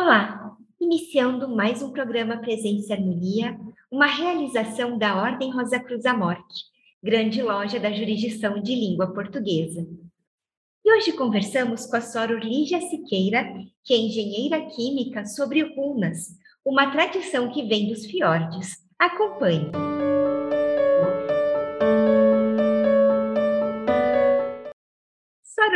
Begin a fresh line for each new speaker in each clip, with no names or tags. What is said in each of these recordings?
Olá, iniciando mais um programa Presença e Harmonia, uma realização da Ordem Rosa Cruz da Morte, grande loja da jurisdição de língua portuguesa. E hoje conversamos com a Sora Lígia Siqueira, que é engenheira química, sobre runas, uma tradição que vem dos fiordes. Acompanhe.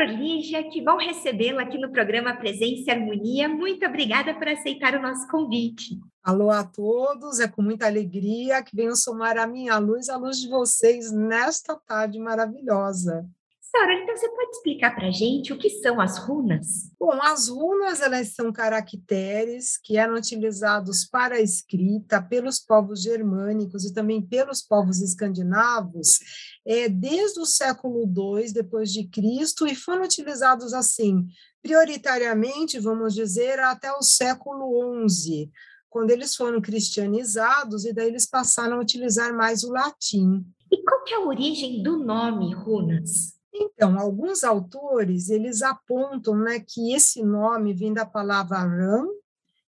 Lígia, que bom recebê-la aqui no programa Presença e Harmonia. Muito obrigada por aceitar o nosso convite.
Alô a todos, é com muita alegria que venho somar a minha luz, a luz de vocês nesta tarde maravilhosa.
Sora, então você pode explicar para a gente o que são as runas?
Bom, as runas elas são caracteres que eram utilizados para a escrita pelos povos germânicos e também pelos povos escandinavos é, desde o século II depois de Cristo e foram utilizados assim prioritariamente, vamos dizer, até o século XI, quando eles foram cristianizados e daí eles passaram a utilizar mais o latim.
E qual que é a origem do nome runas?
Então, alguns autores, eles apontam né, que esse nome vem da palavra ram,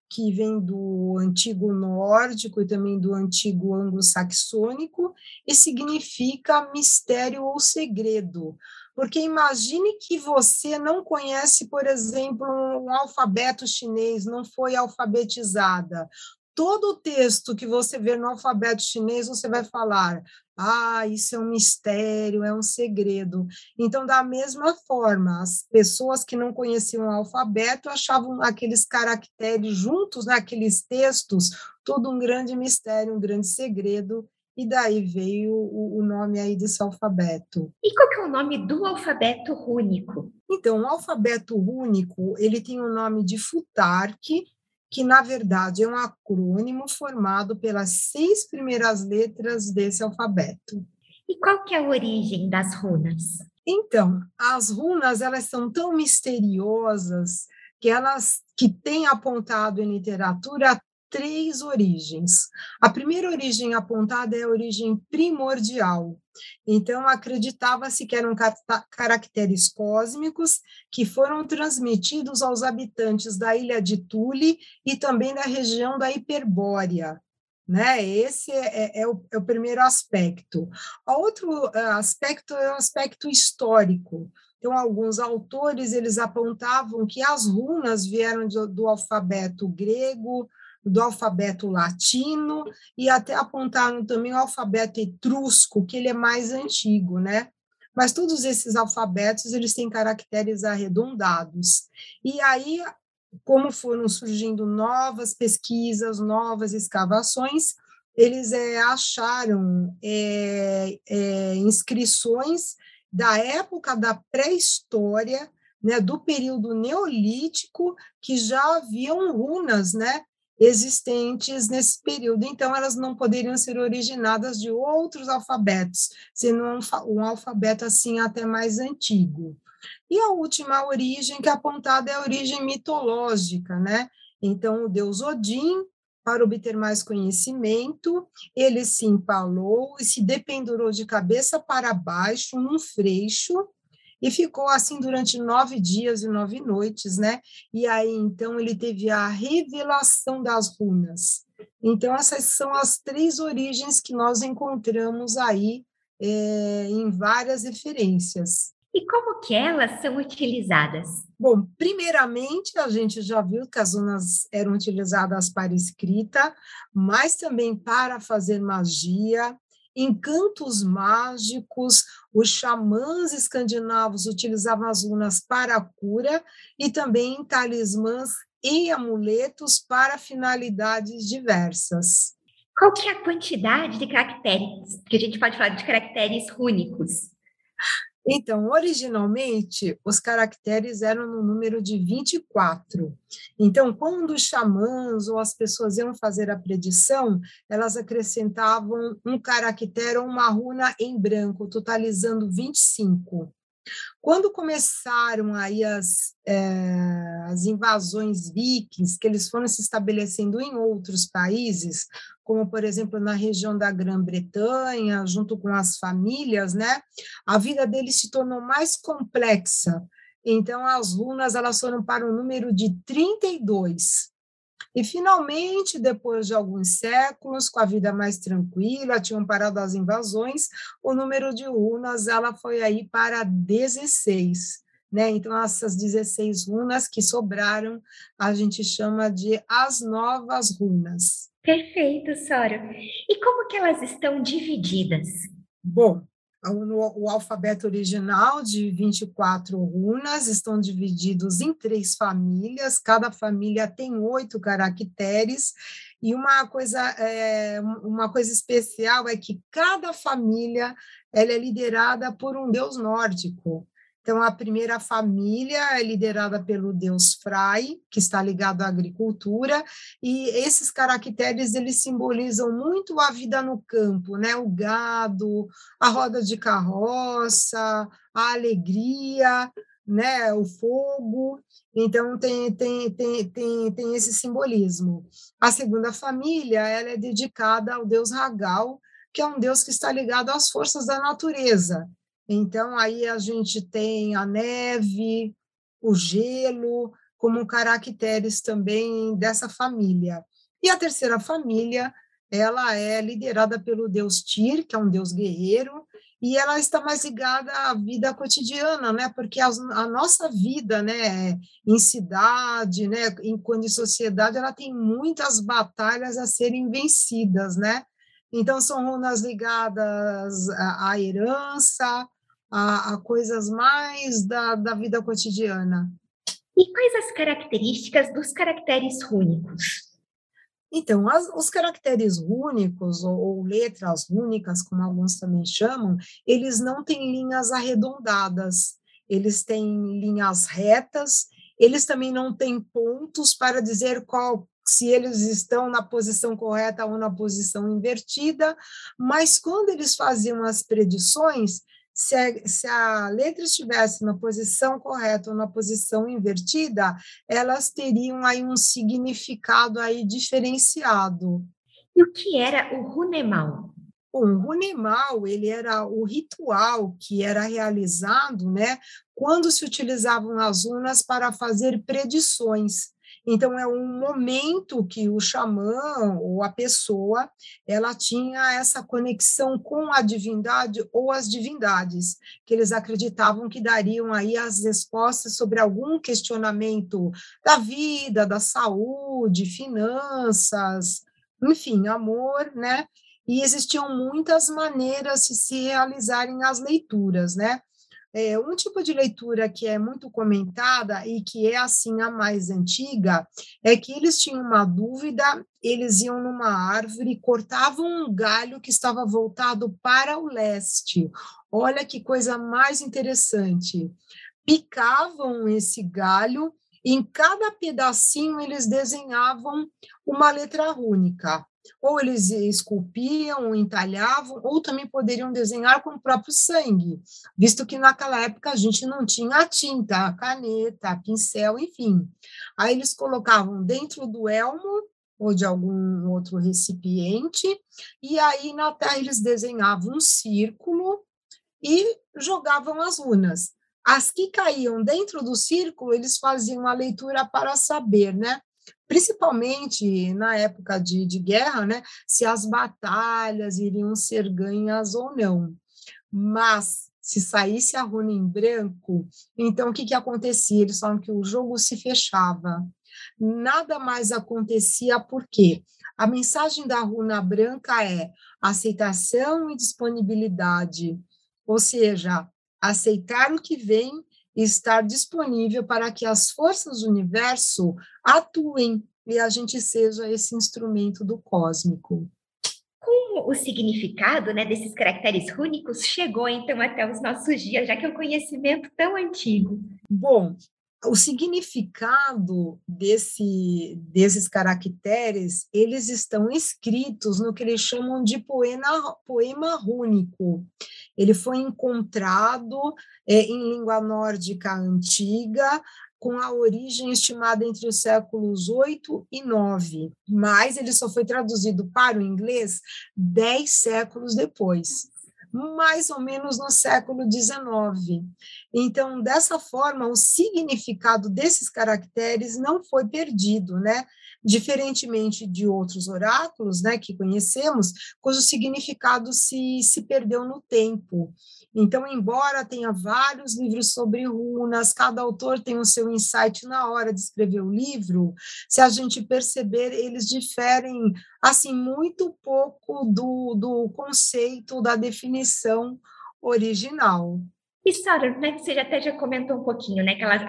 que vem do antigo nórdico e também do antigo anglo-saxônico, e significa mistério ou segredo. Porque imagine que você não conhece, por exemplo, um alfabeto chinês, não foi alfabetizada todo o texto que você vê no alfabeto chinês, você vai falar: ah, isso é um mistério, é um segredo. Então, da mesma forma, as pessoas que não conheciam o alfabeto achavam aqueles caracteres juntos naqueles textos todo um grande mistério, um grande segredo, e daí veio o, o nome aí desse alfabeto.
E qual que é o nome do alfabeto rúnico?
Então, o alfabeto rúnico, ele tem o nome de Futark, que na verdade é um acrônimo formado pelas seis primeiras letras desse alfabeto.
E qual que é a origem das runas?
Então, as runas elas são tão misteriosas que elas que têm apontado em literatura três origens. A primeira origem apontada é a origem primordial. Então, acreditava-se que eram caracteres cósmicos que foram transmitidos aos habitantes da ilha de Tule e também da região da Hiperbórea. Né? Esse é, é, é, o, é o primeiro aspecto. Outro eh, aspecto é o aspecto histórico. Então, alguns autores eles apontavam que as runas vieram do, do alfabeto grego, do alfabeto latino e até apontaram também o alfabeto etrusco, que ele é mais antigo, né? Mas todos esses alfabetos, eles têm caracteres arredondados. E aí, como foram surgindo novas pesquisas, novas escavações, eles é, acharam é, é, inscrições da época da pré-história, né, do período neolítico, que já haviam runas, né, existentes nesse período. Então, elas não poderiam ser originadas de outros alfabetos, sendo um, um alfabeto assim até mais antigo. E a última origem que é apontada é a origem mitológica, né? Então, o deus Odin, para obter mais conhecimento, ele se empalou e se dependurou de cabeça para baixo num freixo e ficou assim durante nove dias e nove noites, né? E aí, então, ele teve a revelação das runas. Então, essas são as três origens que nós encontramos aí é, em várias referências.
E como que elas são utilizadas?
Bom, primeiramente, a gente já viu que as runas eram utilizadas para escrita, mas também para fazer magia, encantos mágicos, os xamãs escandinavos utilizavam as runas para cura e também talismãs e amuletos para finalidades diversas.
Qual que é a quantidade de caracteres que a gente pode falar de caracteres rúnicos?
Então, originalmente, os caracteres eram no número de 24. Então, quando os xamãs ou as pessoas iam fazer a predição, elas acrescentavam um caractere ou uma runa em branco, totalizando 25. Quando começaram aí as, é, as invasões vikings, que eles foram se estabelecendo em outros países, como por exemplo na região da Grã-Bretanha, junto com as famílias, né? A vida deles se tornou mais complexa. Então as runas elas foram para o número de 32. E, finalmente, depois de alguns séculos, com a vida mais tranquila, tinham parado as invasões, o número de runas ela foi aí para 16. Né? Então, essas 16 runas que sobraram, a gente chama de as novas runas.
Perfeito, Sora. E como que elas estão divididas?
Bom, o, o, alfabeto original de 24 runas estão divididos em três famílias, cada família tem oito caracteres, e uma coisa, é, uma coisa especial é que cada família ela é liderada por um deus nórdico. Então, a primeira família é liderada pelo deus Frai, que está ligado à agricultura, e esses caracteres eles simbolizam muito a vida no campo, né? O gado, a roda de carroça, a alegria, né? O fogo. Então, tem, tem, tem, tem, tem esse simbolismo. A segunda família ela é dedicada ao deus Ragal, que é um deus que está ligado às forças da natureza. Então, aí a gente tem a neve, o gelo, como caracteres também dessa família. E a terceira família, ela é liderada pelo deus Tyr, que é um deus guerreiro, e ela está mais ligada à vida cotidiana, né? Porque a, nossa vida, né, em cidade, né, enquanto em sociedade, ela tem muitas batalhas a serem vencidas, né? Então são runas ligadas à, à herança, a, a coisas mais da, da vida cotidiana.
E quais as características dos caracteres rúnicos?
Então, as, os caracteres rúnicos, ou, ou, letras rúnicas, como alguns também chamam, eles não têm linhas arredondadas, eles têm linhas retas, eles também não têm pontos para dizer qual se eles estão na posição correta ou na posição invertida, mas quando eles faziam as predições, se a, se a letra estivesse na posição correta ou na posição invertida, elas teriam aí um significado aí diferenciado.
E o que era o runemal?
Bom, o runemal, ele era o ritual que era realizado, né, quando se utilizavam as runas para fazer predições. Então, é um momento que o xamã ou a pessoa ela tinha essa conexão com a divindade ou as divindades, que eles acreditavam que dariam aí as respostas sobre algum questionamento da vida, da saúde, finanças, enfim, amor, né? E existiam muitas maneiras de se realizarem as leituras, né? É, um tipo de leitura que é muito comentada e que é assim a mais antiga é que eles tinham uma dúvida, eles iam numa árvore, cortavam um galho que estava voltado para o leste. Olha que coisa mais interessante. Picavam esse galho, e em cada pedacinho eles desenhavam uma letra única ou eles esculpiam, entalhavam, ou também poderiam desenhar com o próprio sangue, visto que naquela época a gente não tinha a tinta, a caneta, a pincel, enfim. Aí eles colocavam dentro do elmo ou de algum outro recipiente, e aí na terra eles desenhavam um círculo e jogavam as runas. As que caíam dentro do círculo, eles faziam a leitura para saber, né? Principalmente na época de, de guerra, né, se as batalhas iriam ser ganhas ou não. Mas se saísse a runa em branco, então o que, que acontecia? Eles falam que o jogo se fechava. Nada mais acontecia porque a mensagem da runa branca é aceitação e disponibilidade, ou seja, aceitar o que vem estar disponível para que as forças do universo atuem e a gente seja esse instrumento do cósmico.
Como o significado né, desses caracteres rúnicos chegou então até os nossos dias, já que é um conhecimento tão antigo?
Bom, o significado desse, desses caracteres, eles estão escritos no que eles chamam de poema, poema rúnico. Ele foi encontrado é, em língua nórdica antiga, com a origem estimada entre os séculos 8 e 9, mas ele só foi traduzido para o inglês dez séculos depois. mais ou menos no século XIX. Então, dessa forma, o significado desses caracteres não foi perdido, né? Diferentemente de outros oráculos, né, que conhecemos, cujo significado se, se perdeu no tempo. Então, embora tenha vários livros sobre runas, cada autor tem o seu insight na hora de escrever o livro, se a gente perceber, eles diferem assim muito pouco do, do conceito, da definição original.
E, Sara, né, você até já comentou um pouquinho, né, que elas,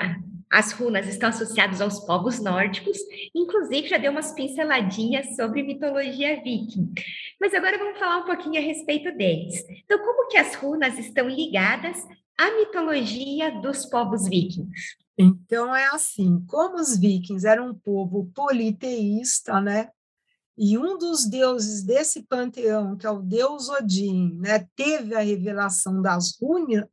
as runas estão associadas aos povos nórdicos, inclusive já deu umas pinceladinhas sobre mitologia viking. Mas agora vamos falar um pouquinho a respeito deles. Então, como que as runas estão ligadas à mitologia dos povos vikings?
Então é assim, como os vikings eram um povo politeísta, né? E um dos deuses desse panteão, que é o deus Odin, né, teve a revelação das,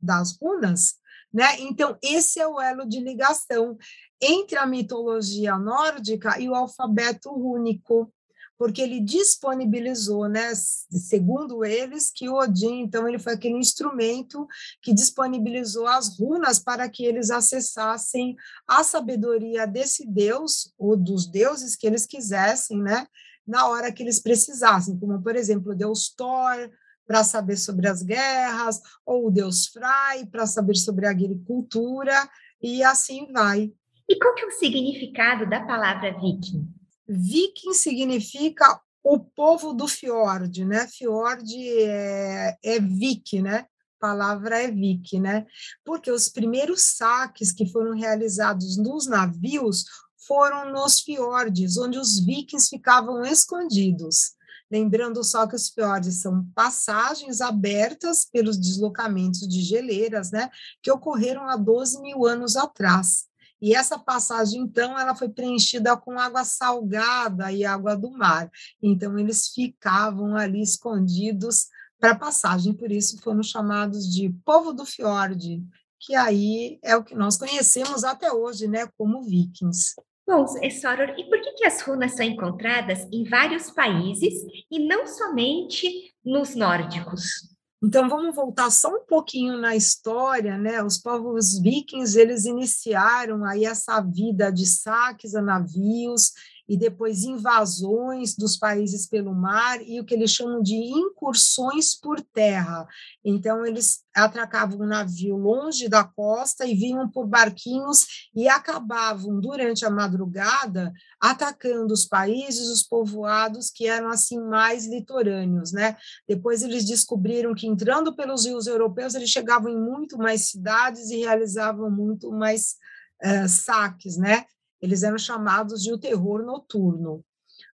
das runas, né? Então, esse é o elo de ligação entre a mitologia nórdica e o alfabeto rúnico, porque ele disponibilizou, né, segundo eles, que o Odin, então, ele foi aquele instrumento que disponibilizou as runas para que eles acessassem a sabedoria desse deus, ou dos deuses que eles quisessem, né, na hora que eles precisassem, como, por exemplo, o deus Thor, para saber sobre as guerras, ou o deus Frai para saber sobre a agricultura, e assim vai.
E qual que é o significado da palavra viking?
Viking significa o povo do fiord, né? Fiord é, é Vik, né? Palavra é Vik, né? Porque os primeiros saques que foram realizados nos navios foram nos fiordes, onde os vikings ficavam escondidos. Lembrando só que os fiordes são passagens abertas pelos deslocamentos de geleiras, né, que ocorreram há 12 mil anos atrás. E essa passagem, então, ela foi preenchida com água salgada e água do mar. Então, eles ficavam ali escondidos para passagem, por isso foram chamados de povo do fiord, que aí é o que nós conhecemos até hoje, né, como vikings.
Bom, Soror, e por que, que as runas são encontradas em vários países e não somente nos nórdicos?
Então vamos voltar só um pouquinho na história, né? Os povos vikings eles iniciaram aí essa vida de saques a navios e depois invasões dos países pelo mar e o que eles chamam de incursões por terra. Então, eles atracavam um navio longe da costa e vinham por barquinhos e acabavam, durante a madrugada, atacando os países, os povoados que eram assim mais litorâneos, né? Depois eles descobriram que entrando pelos rios europeus, eles chegavam em muito mais cidades e realizavam muito mais uh, saques, né? Eles eram chamados de o terror noturno.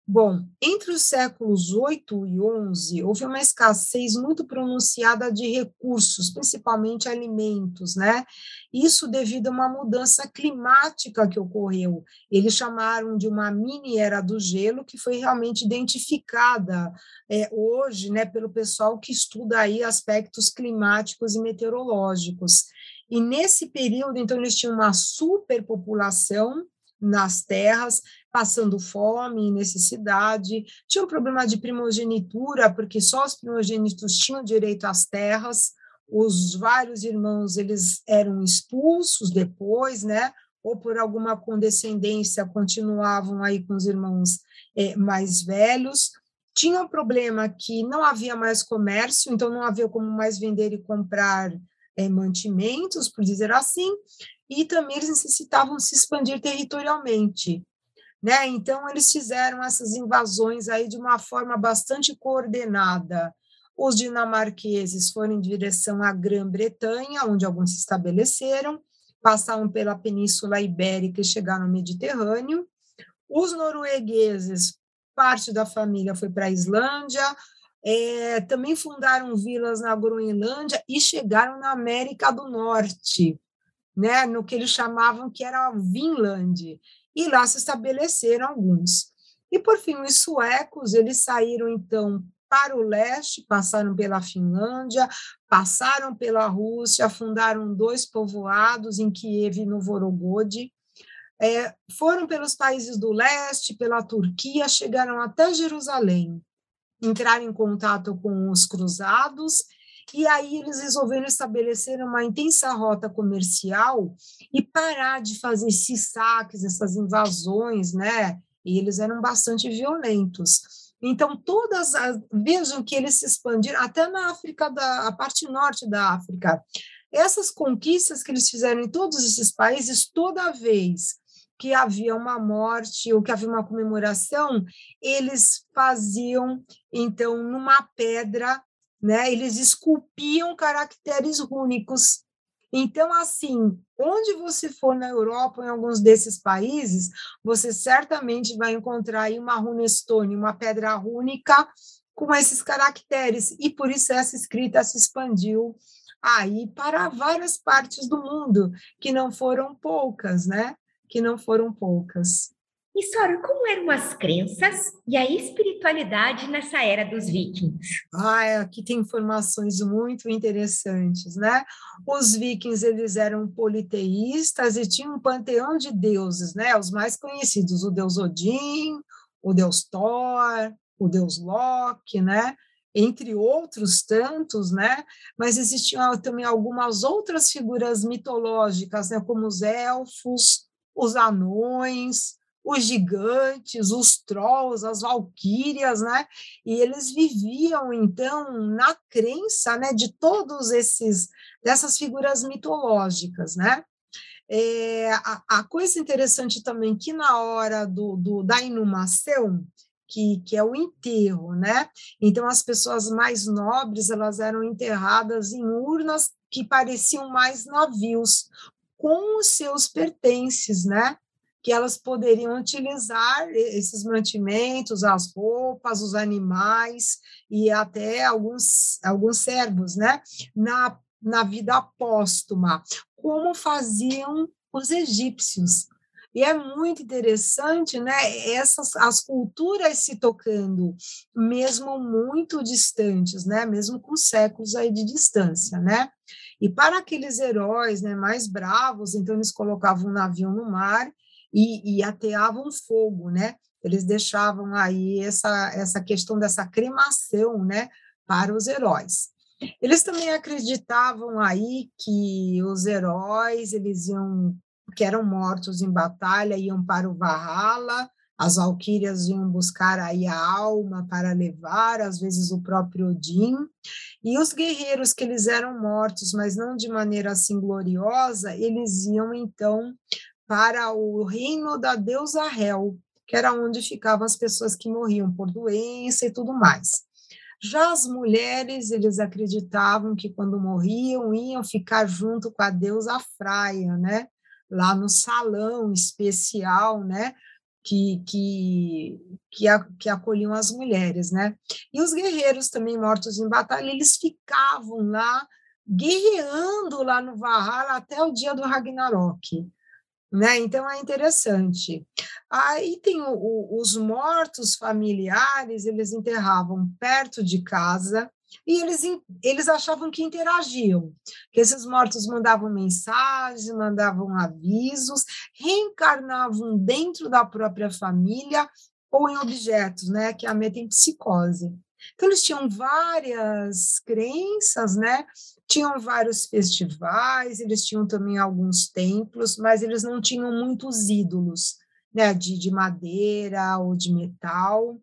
Bom, entre os séculos 8 e 11, houve uma escassez muito pronunciada de recursos, principalmente alimentos, né? Isso devido a uma mudança climática que ocorreu. Eles chamaram de uma mini era do gelo, que foi realmente identificada é, hoje, né, pelo pessoal que estuda aí aspectos climáticos e meteorológicos. E nesse período, então, eles tinham uma superpopulação, nas terras, passando fome e necessidade. Tinha um problema de primogenitura, porque só os primogênitos tinham direito às terras. Os vários irmãos eles eram expulsos depois, né? Ou por alguma condescendência continuavam aí com os irmãos é, mais velhos. Tinha um problema que não havia mais comércio, então não havia como mais vender e comprar é, mantimentos, por dizer assim, e também eles necessitavam se expandir territorialmente. Né? Então, eles fizeram essas invasões aí de uma forma bastante coordenada. Os dinamarqueses foram em direção à Grã-Bretanha, onde alguns se estabeleceram, passaram pela Península Ibérica e chegaram no Mediterrâneo. Os noruegueses, parte da família foi para a Islândia, é, também fundaram vilas na Groenlândia e chegaram na América do Norte né, no que eles chamavam que era Vinland, e lá se estabeleceram alguns. E, por fim, os suecos, eles saíram, então, para o leste, passaram pela Finlândia, passaram pela Rússia, fundaram dois povoados em Kiev e Novgorod, é, foram pelos países do leste, pela Turquia, chegaram até Jerusalém, entraram em contato com os cruzados E aí eles resolveram estabelecer uma intensa rota comercial e parar de fazer esses saques, essas invasões, né? E eles eram bastante violentos. Então, todas as, vejam que eles se expandiram até na África, da, a parte norte da África. Essas conquistas que eles fizeram em todos esses países, toda vez que havia uma morte ou que havia uma comemoração, eles faziam, então, numa pedra, né, eles esculpiam caracteres rúnicos. Então, assim, onde você for na Europa, em alguns desses países, você certamente vai encontrar aí uma runestone, uma pedra rúnica com esses caracteres, e por isso essa escrita se expandiu aí para várias partes do mundo, que não foram poucas, né? Que não foram poucas.
E Sora, como eram as crenças e a espiritualidade nessa era dos vikings?
Ah, aqui tem informações muito interessantes, né? Os vikings, eles eram politeístas e tinham um panteão de deuses, né? Os mais conhecidos, o deus Odin, o deus Thor, o deus Loki, né? entre outros tantos, né? Mas existiam também algumas outras figuras mitológicas, né? Como os elfos, os anões, os gigantes, os trolls, as valquírias, né? E eles viviam então na crença, né, de todos esses dessas figuras mitológicas, né? É, a, a, coisa interessante também que na hora do, do da inumação que, que é o enterro, né? Então as pessoas mais nobres elas eram enterradas em urnas que pareciam mais navios com os seus pertences, né? Que elas poderiam utilizar esses mantimentos, as roupas, os animais e até alguns alguns servos, né? Na na vida póstuma, como faziam os egípcios. E é muito interessante, né, essas as culturas se tocando, mesmo muito distantes, né, mesmo com séculos aí de distância, né? E para aqueles heróis, né, mais bravos, então eles colocavam um navio no mar e, e ateavam fogo, né? Eles deixavam aí essa essa questão dessa cremação, né, para os heróis. Eles também acreditavam aí que os heróis eles iam que eram mortos em batalha iam para o Valhalla, as valquírias iam buscar aí a alma para levar, às vezes o próprio Odin, e os guerreiros que eles eram mortos, mas não de maneira assim gloriosa, eles iam então para o reino da deusa Hel, que era onde ficavam as pessoas que morriam por doença e tudo mais. Já as mulheres, eles acreditavam que quando morriam iam ficar junto com a deusa Fraia, né? lá no salão especial, né? Que, que, que, a, que acolhiam as mulheres, né? E os guerreiros também mortos em batalha, eles ficavam lá guerreando lá no Valhalla até o dia do Ragnarok. Né? Então é interessante. Aí tem o, o, os mortos familiares, eles enterravam perto de casa, e eles, eles achavam que interagiam, que esses mortos mandavam mensagens, mandavam avisos, reencarnavam dentro da própria família ou em objetos, né, que a metempsicose. Então, eles tinham várias crenças, né? Tinham vários festivais, eles tinham também alguns templos, mas eles não tinham muitos ídolos né, de, de madeira ou de metal.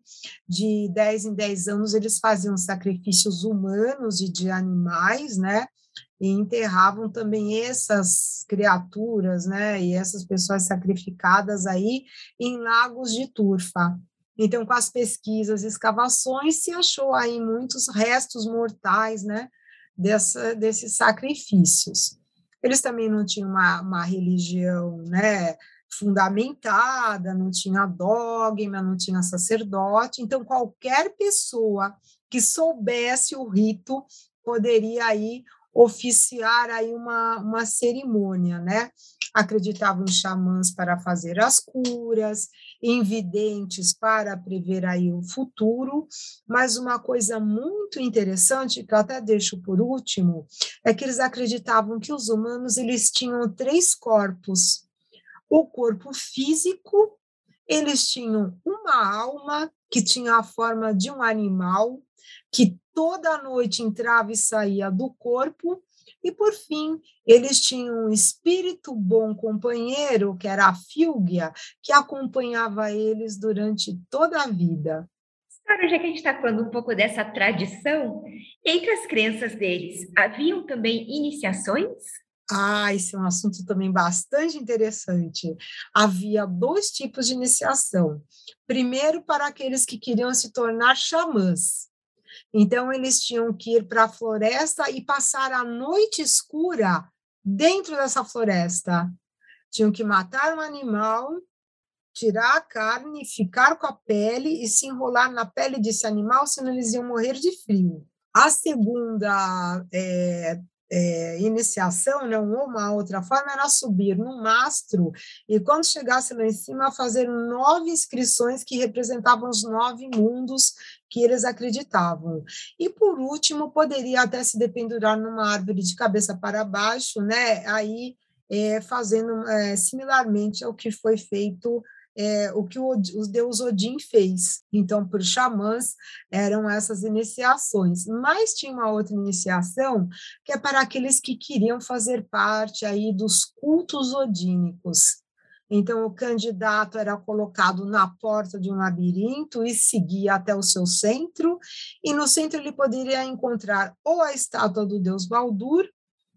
De 10 em 10 anos, eles faziam sacrifícios humanos e de animais, né? E enterravam também essas criaturas, né? E essas pessoas sacrificadas aí em lagos de turfa. Então, com as pesquisas e escavações, se achou aí muitos restos mortais, né? Dessa, desses sacrifícios. Eles também não tinham uma, uma religião, né? Fundamentada, não tinha dogma, não tinha sacerdote, então qualquer pessoa que soubesse o rito poderia aí oficiar aí uma, uma cerimônia, né? Acreditavam em xamãs para fazer as curas, em videntes para prever aí o futuro, mas uma coisa muito interessante, que eu até deixo por último, é que eles acreditavam que os humanos eles tinham três corpos, o corpo físico, eles tinham uma alma que tinha a forma de um animal, que toda noite entrava e saía do corpo, e por fim, eles tinham um espírito bom companheiro, que era a Fílgia, que acompanhava eles durante toda a vida.
Agora, já que a gente está falando um pouco dessa tradição, entre as crenças deles, haviam também iniciações?
Ah, esse é um assunto também bastante interessante. Havia dois tipos de iniciação. Primeiro, para aqueles que queriam se tornar xamãs. Então, eles tinham que ir para a floresta e passar a noite escura dentro dessa floresta. Tinham que matar um animal, tirar a carne, ficar com a pele e se enrolar na pele desse animal, senão eles iam morrer de frio. A segunda é, é, iniciação, né, uma outra forma, era subir no mastro e, quando chegasse lá em cima, fazer nove inscrições que representavam os nove mundos que eles acreditavam. E, por último, poderia até se dependurar numa árvore de cabeça para baixo, né, aí é, fazendo é, similarmente ao que foi feito é, o que o, o deus Odin fez. Então, para os xamãs, eram essas iniciações. Mas tinha uma outra iniciação que é para aqueles que queriam fazer parte aí dos cultos odínicos. Então, o candidato era colocado na porta de um labirinto e seguia até o seu centro, e no centro ele poderia encontrar ou a estátua do deus Baldur,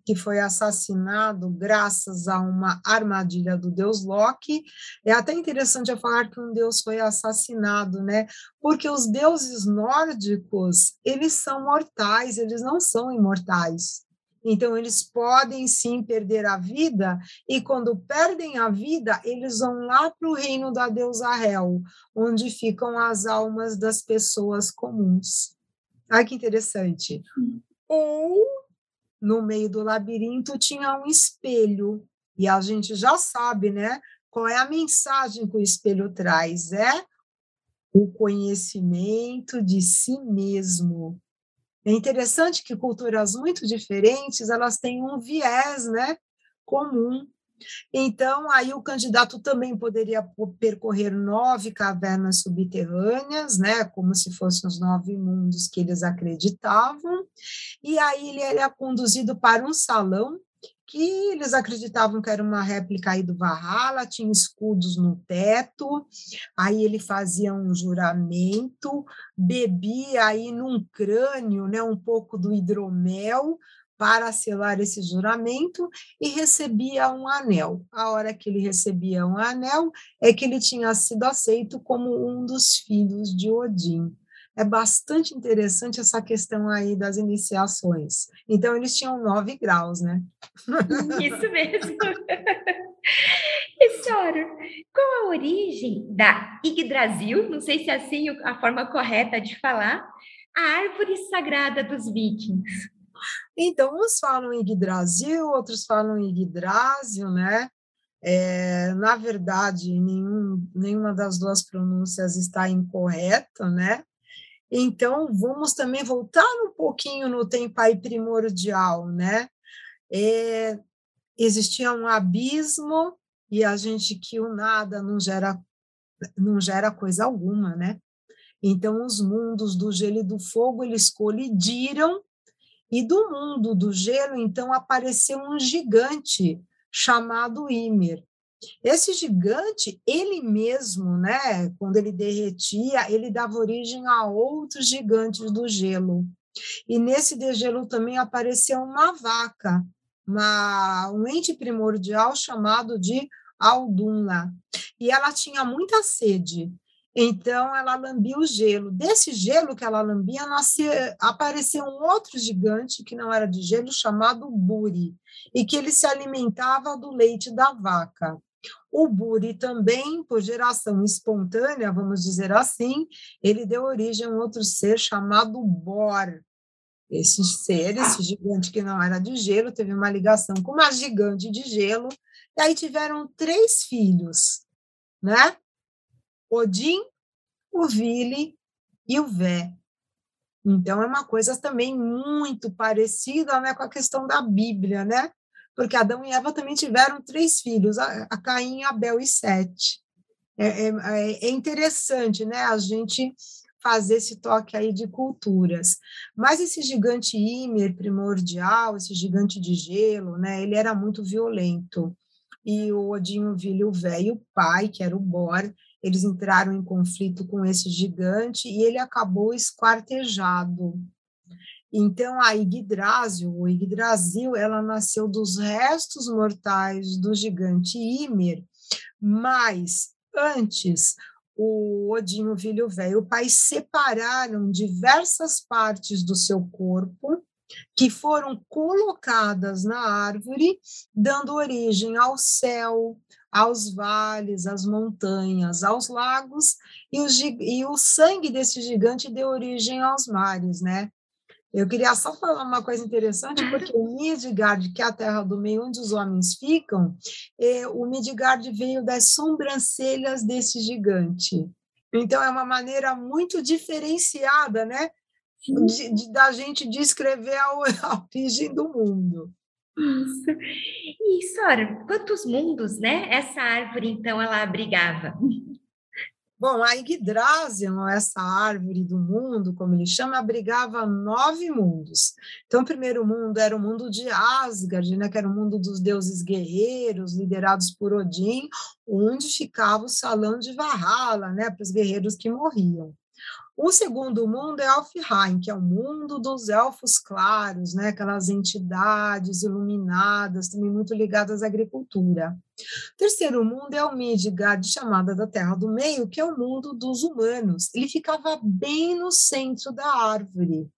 que foi assassinado graças a uma armadilha do deus Loki. É até interessante eu falar que um deus foi assassinado, né? Porque os deuses nórdicos, eles são mortais, eles não são imortais. Então, eles podem sim perder a vida, e quando perdem a vida, eles vão lá para o reino da deusa Hel, onde ficam as almas das pessoas comuns. Ai, que interessante. Ou no meio do labirinto tinha um espelho, e a gente já sabe, né? Qual é a mensagem que o espelho traz? É o conhecimento de si mesmo. É interessante que culturas muito diferentes, elas têm um viés, né, comum. Então, aí o candidato também poderia percorrer nove cavernas subterrâneas, né, como se fossem os nove mundos que eles acreditavam, e aí ele era conduzido para um salão que eles acreditavam que era uma réplica aí do Valhalla, tinha escudos no teto, aí ele fazia um juramento, bebia aí num crânio, né, um pouco do hidromel, para selar esse juramento e recebia um anel. A hora que ele recebia um anel é que ele tinha sido aceito como um dos filhos de Odin. É bastante interessante essa questão aí das iniciações. Então, eles tinham nove graus, né?
Isso mesmo. E, senhora, qual a origem da Yggdrasil? Não sei se é assim a forma correta de falar. A árvore sagrada dos vikings.
Então, uns falam Yggdrasil, outros falam Yggdrasil, né? É, na verdade, nenhum, nenhuma das duas pronúncias está incorreta, né? Então, vamos também voltar um pouquinho no tempo aí primordial, né? É, existia um abismo e a gente que o nada não gera não gera coisa alguma, né? Então os mundos do gelo e do fogo eles colidiram e do mundo do gelo, então, apareceu um gigante chamado Ymer. Esse gigante, ele mesmo, né, quando ele derretia, ele dava origem a outros gigantes do gelo. E nesse degelo também apareceu uma vaca, uma, um ente primordial chamado de Aldunla. E ela tinha muita sede. Então, ela lambia o gelo. Desse gelo que ela lambia, nascia, apareceu um outro gigante, que não era de gelo, chamado Buri, e que ele se alimentava do leite da vaca. O Buri também, por geração espontânea, vamos dizer assim, ele deu origem a um outro ser chamado Bor. Esse ser, esse gigante que não era de gelo, teve uma ligação com uma gigante de gelo, e aí tiveram três filhos, né? Odin, o Vili e o Vé. Então, é uma coisa também muito parecida né, com a questão da Bíblia, né? Porque Adão e Eva também tiveram três filhos, a, Caim, Abel e Sete. É, é, é, é interessante, né? A gente fazer esse toque aí de culturas. Mas esse gigante Ymer primordial, esse gigante de gelo, né, ele era muito violento. E o Odinho Vilho Velho, o pai, que era o Bor, eles entraram em conflito com esse gigante e ele acabou esquartejado. Então, a Yggdrasil, o Yggdrasil, ela nasceu dos restos mortais do gigante Ymer, mas antes o Odinho Vilho Velho o pai separaram diversas partes do seu corpo que foram colocadas na árvore, dando origem ao céu, aos vales, às montanhas, aos lagos, e o, e o sangue desse gigante deu origem aos mares, né? Eu queria só falar uma coisa interessante, porque o Midgard, que é a terra do meio onde os homens ficam, é, o Midgard veio das sobrancelhas desse gigante. Então, é uma maneira muito diferenciada, né? De, de, da gente descrever a, a origem do mundo.
Isso. E, Sora, quantos mundos, né? Essa árvore, então, ela abrigava?
Bom, a Yggdrasil, essa árvore do mundo, como ele chama, abrigava nove mundos. Então, o primeiro mundo era o mundo de Asgard, né, que era o mundo dos deuses guerreiros, liderados por Odin, onde ficava o salão de Valhalla, né, para os guerreiros que morriam. O segundo mundo é Alfheim, que é o mundo dos elfos claros, né? aquelas entidades iluminadas, também muito ligadas à agricultura. O terceiro mundo é o Midgard, chamada da Terra do Meio, que é o mundo dos humanos. Ele ficava bem no centro da árvore.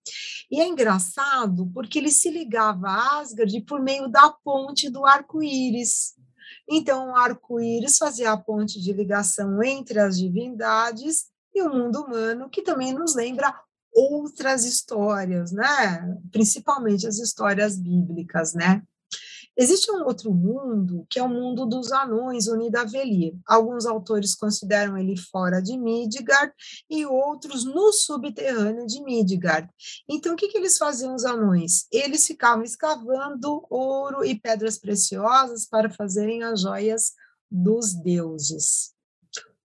E é engraçado porque ele se ligava a Asgard por meio da ponte do arco-íris. Então, o arco-íris fazia a ponte de ligação entre as divindades e o mundo humano, que também nos lembra outras histórias, né? Principalmente as histórias bíblicas, né? Existe um outro mundo, que é o mundo dos anões, o Nidavellir. Alguns autores consideram ele fora de Midgard e outros no subterrâneo de Midgard. Então, o que, que eles faziam, os anões? Eles ficavam escavando ouro e pedras preciosas para fazerem as joias dos deuses.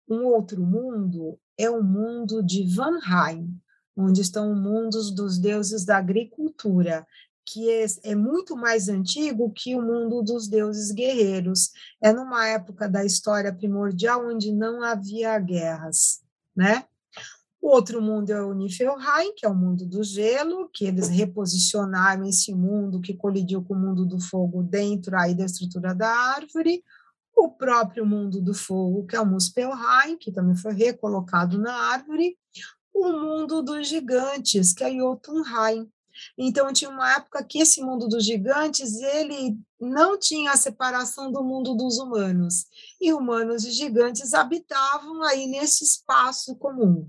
Um outro mundo é o mundo de Vanheim, onde estão os mundos dos deuses da agricultura, que é, é, muito mais antigo que o mundo dos deuses guerreiros. É numa época da história primordial onde não havia guerras, né? O outro mundo é o Niflheim, que é o mundo do gelo, que eles reposicionaram esse mundo que colidiu com o mundo do fogo dentro aí da estrutura da árvore o próprio mundo do fogo, que é o Muspelheim, que também foi recolocado na árvore, o mundo dos gigantes, que é Jotunheim. Então, tinha uma época que esse mundo dos gigantes, ele não tinha a separação do mundo dos humanos, e humanos e gigantes habitavam aí nesse espaço comum.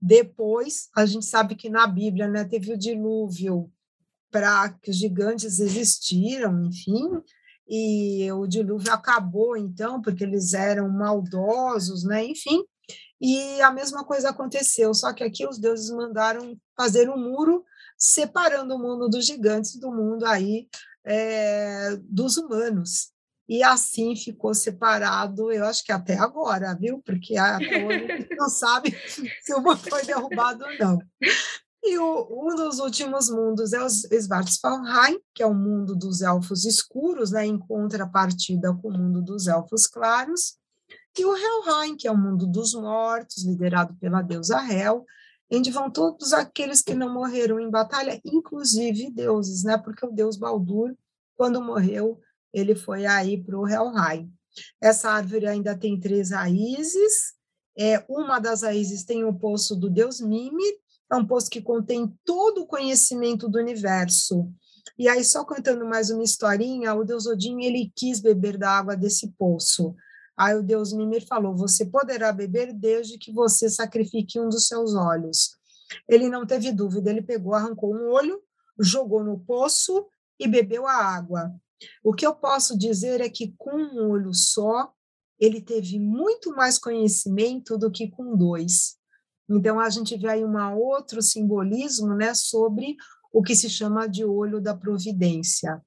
Depois, a gente sabe que na Bíblia né, teve o dilúvio para que os gigantes existiram, enfim, e o dilúvio acabou então, porque eles eram maldosos, né? Enfim, e a mesma coisa aconteceu, só que aqui os deuses mandaram fazer um muro separando o mundo dos gigantes do mundo aí é, dos humanos. E assim ficou separado, eu acho que até agora, viu? Porque hoje não sabe se o mundo foi derrubado ou não. E o, um dos últimos mundos é o Svartalfheim, que é o mundo dos elfos escuros, né, em contrapartida com o mundo dos elfos claros, e o Helheim, que é o mundo dos mortos, liderado pela deusa Hel, onde vão todos aqueles que não morreram em batalha, inclusive deuses, né, porque o deus Baldur, quando morreu, ele foi aí para o Helheim. Essa árvore ainda tem três raízes, é, uma das raízes tem o poço do deus Mimir, é um poço que contém todo o conhecimento do universo. E aí, só contando mais uma historinha, o deus Odin, ele quis beber da água desse poço. Aí o deus Mimir falou, você poderá beber desde que você sacrifique um dos seus olhos. Ele não teve dúvida, ele pegou, arrancou um olho, jogou no poço e bebeu a água. O que eu posso dizer é que com um olho só, ele teve muito mais conhecimento do que com dois. Então, a gente vê aí um outro simbolismo né, sobre o que se chama de olho da providência.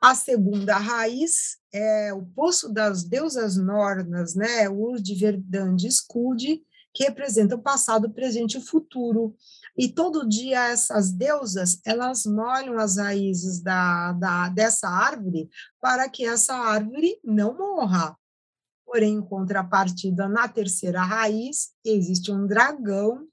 A segunda raiz é o poço das deusas nornas, né, Urdverdandi Skuld, que representa o passado, o presente e o futuro. E todo dia essas deusas, elas molham as raízes da, da, dessa árvore para que essa árvore não morra. Porém, em contrapartida, na terceira raiz, existe um dragão,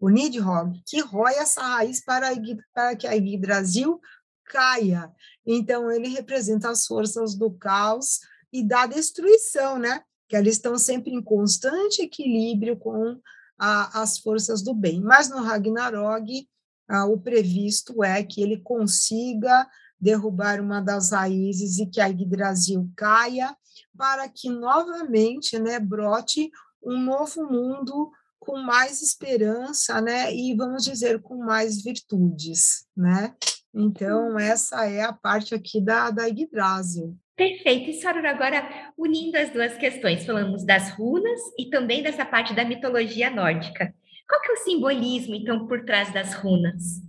o Nidhogg, que rói essa raiz para, para que a Yggdrasil caia. Então, ele representa as forças do caos e da destruição, né? Que eles estão sempre em constante equilíbrio com a, as forças do bem. Mas no Ragnarok, ah, o previsto é que ele consiga derrubar uma das raízes e que a Yggdrasil caia, para que novamente né, brote um novo mundo com mais esperança, né, e vamos dizer com mais virtudes, né? Então uhum. essa é a parte aqui da da Yggdrasil.
Perfeito. E Soror, agora unindo as duas questões, falamos das runas e também dessa parte da mitologia nórdica. Qual que é o simbolismo então por trás das runas?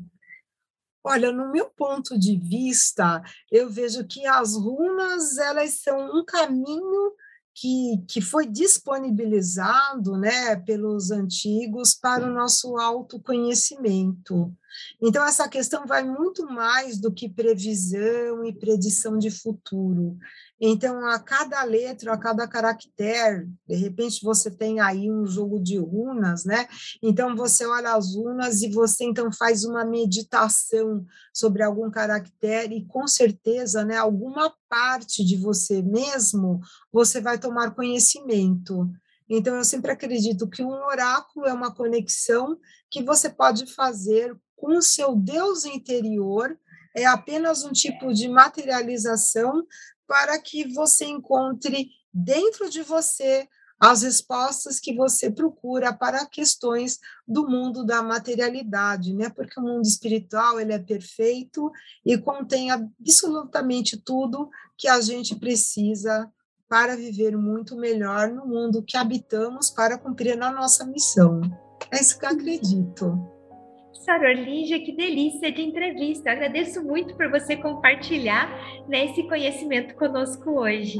Olha, no meu ponto de vista, eu vejo que as runas elas são um caminho que, que foi disponibilizado né, pelos antigos para o nosso autoconhecimento. Então, essa questão vai muito mais do que previsão e predição de futuro. Então, a cada letra, a cada caractere, de repente você tem aí um jogo de runas, né? Então, você olha as runas e você então faz uma meditação sobre algum caractere e com certeza, né, alguma parte de você mesmo, você vai tomar conhecimento. Então, eu sempre acredito que um oráculo é uma conexão que você pode fazer com o seu Deus interior, é apenas um tipo de materialização para que você encontre dentro de você as respostas que você procura para questões do mundo da materialidade, né? Porque o mundo espiritual ele é perfeito e contém absolutamente tudo que a gente precisa para viver muito melhor no mundo que habitamos para cumprir a nossa missão. É isso que eu acredito.
Saror Lígia, que delícia de entrevista. Eu agradeço muito por você compartilhar né, esse conhecimento conosco hoje.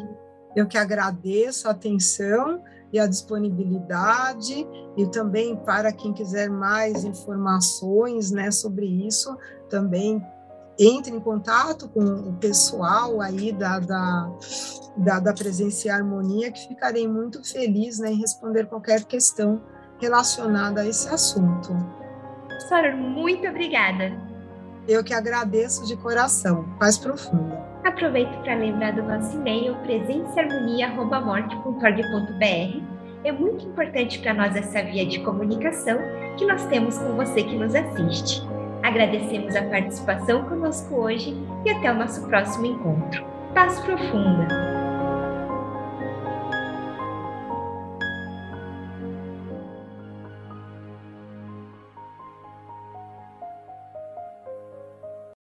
Eu que agradeço a atenção e a disponibilidade, e também para quem quiser mais informações né, sobre isso, também entre em contato com o pessoal aí da, da, da, da Presença e Harmonia, que ficarei muito feliz né, em responder qualquer questão relacionada a esse assunto.
Professora, muito obrigada.
Eu que agradeço de coração. Paz profunda.
Aproveito para lembrar do nosso e-mail presençaharmonia.morte.org.br. É muito importante para nós essa via de comunicação que nós temos com você que nos assiste. Agradecemos a participação conosco hoje e até o nosso próximo encontro. Paz profunda!